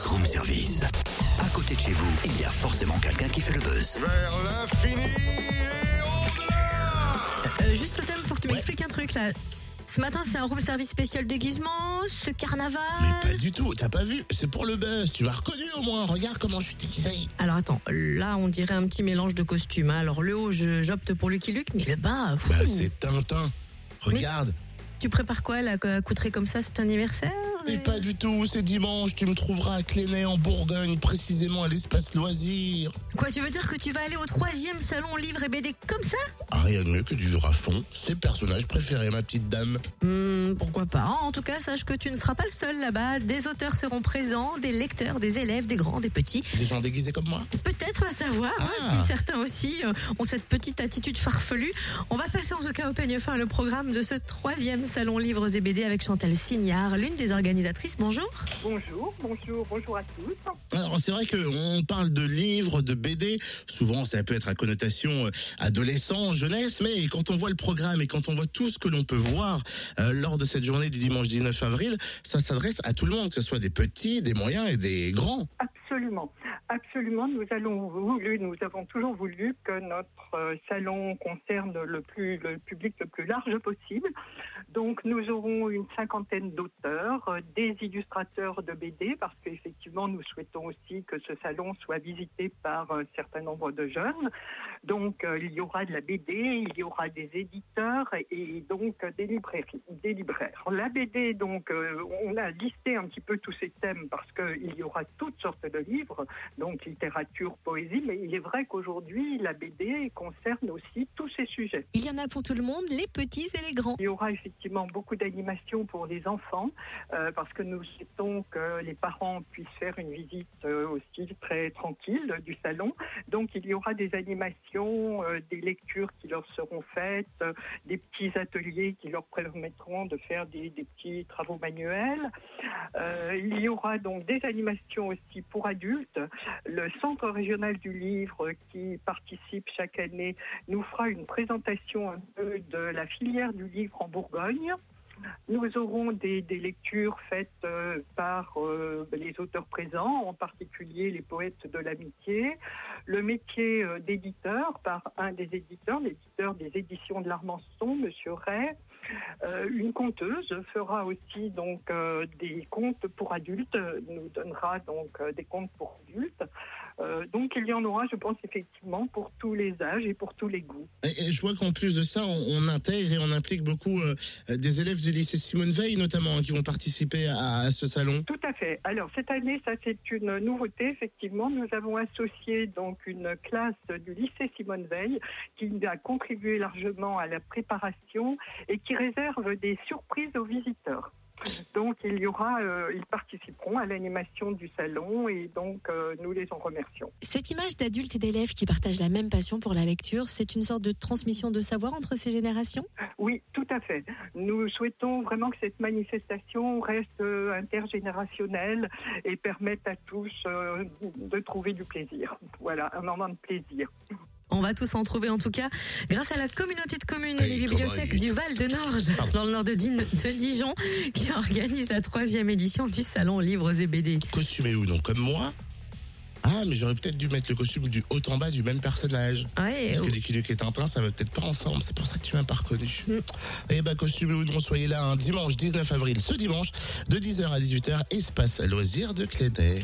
Buzz Room Service. À côté de chez vous, il y a forcément quelqu'un qui fait le buzz. Vers l'infini et au-delà Euh, juste Totem, faut que tu m'expliques un truc là. Ce matin, c'est un room service spécial déguisement, ce carnaval. Mais pas du tout, t'as pas vu C'est pour le buzz, tu m'as reconnu au moins, regarde comment je suis déguisé. Alors attends, là on dirait un petit mélange de costumes. hein. Alors le haut, je- j'opte pour Lucky Luke, mais le bas, fou. Bah c'est Tintin. Regarde. tu prépares quoi là, à coûterait comme ça cet anniversaire? Mais pas du tout, c'est dimanche, tu me trouveras à Clénay en Bourgogne, précisément à l'espace loisir. Quoi, tu veux dire que tu vas aller au troisième salon livre et BD comme ça? Ah, rien de mieux que du vivre à fond, c'est le personnage préféré, ma petite dame. Hmm, Pourquoi pas En tout cas, sache que tu ne seras pas le seul là-bas. Des auteurs seront présents, des lecteurs, des élèves, des grands, des petits. Des gens déguisés comme moi? Peut-être à savoir hein, Ah. si certains aussi euh, ont cette petite attitude farfelue. On va passer en tout cas au peigne fin le programme de ce troisième salon livres et BD avec Chantal Signard, l'une des organisatrices. Bonjour. Bonjour, bonjour, bonjour à tous. Alors c'est vrai qu'on parle de livres, de BD, souvent ça peut être à connotation euh, adolescent, jeunesse, mais quand on voit le programme et quand on voit tout ce que l'on peut voir euh, lors de cette journée du dimanche 19 avril, ça s'adresse à tout le monde, que ce soit des petits, des moyens et des grands. Absolument, absolument. Nous avons toujours voulu que notre euh, salon concerne le plus le public le plus large possible. Donc nous aurons une cinquantaine d'auteurs, euh, des illustrateurs de BD, parce qu'effectivement nous souhaitons aussi que ce salon soit visité par un certain nombre de jeunes. Donc euh, il y aura de la BD, il y aura des éditeurs et donc des des libraires. La BD, donc on a listé un petit peu tous ces thèmes parce qu'il y aura toutes sortes de livres, donc littérature, poésie, mais il est vrai qu'aujourd'hui la BD concerne aussi tous ces sujets. Il y en a pour tout le monde, les petits et les grands. Il y aura effectivement beaucoup d'animations pour les enfants euh, parce que nous souhaitons que les parents puissent faire une visite euh, aussi très tranquille du salon. Donc il y aura des animations, euh, des lectures qui leur seront faites, des petits ateliers qui leur permettront de faire des, des petits travaux manuels. Il y aura donc des animations aussi pour adultes. Le Centre régional du livre qui participe chaque année nous fera une présentation un peu de la filière du livre en Bourgogne. Nous aurons des, lectures faites euh, par euh, les auteurs présents, en particulier les poètes de l'amitié, le métier euh, d'éditeur par un des éditeurs, l'éditeur des éditions de l'Armançon, Monsieur Ray. Une conteuse fera aussi donc des contes pour adultes, nous donnera donc des contes pour adultes. Euh, donc il y en aura, je pense effectivement, pour tous les âges et pour tous les goûts. Et, et je vois qu'en plus de ça, on, on intègre et on implique beaucoup euh, des élèves du lycée Simone Veil notamment hein, qui vont participer à, à ce salon. Tout à fait. Alors cette année, ça c'est une nouveauté effectivement. Nous avons associé donc une classe du lycée Simone Veil qui a contribué largement à la préparation et qui réserve des surprises aux visiteurs. Donc il y aura, euh, ils participeront à l'animation du salon et donc euh, nous les en remercions. Cette image d'adultes et d'élèves qui partagent la même passion pour la lecture, c'est une sorte de transmission de savoir entre ces générations? Oui, tout à fait. Nous souhaitons vraiment que cette manifestation reste euh, intergénérationnelle et permette à tous euh, de trouver du plaisir. Voilà, un moment de plaisir. On va tous en trouver en tout cas grâce à la communauté de communes et les bibliothèques du Val de Norge, dans le nord de, Dijon, qui organise la troisième édition du salon Livres et BD. Costumé ou non, comme moi Ah, mais j'aurais peut-être dû mettre le costume du haut en bas du même personnage. Ouais, Parce que les Luke et Tintin, ça va peut-être pas ensemble. C'est pour ça que tu m'as pas reconnu. Mm. Eh ben, costume ou non, soyez là un dimanche 19 avril, ce dimanche, de 10h à 18h, espace loisirs de Clédet.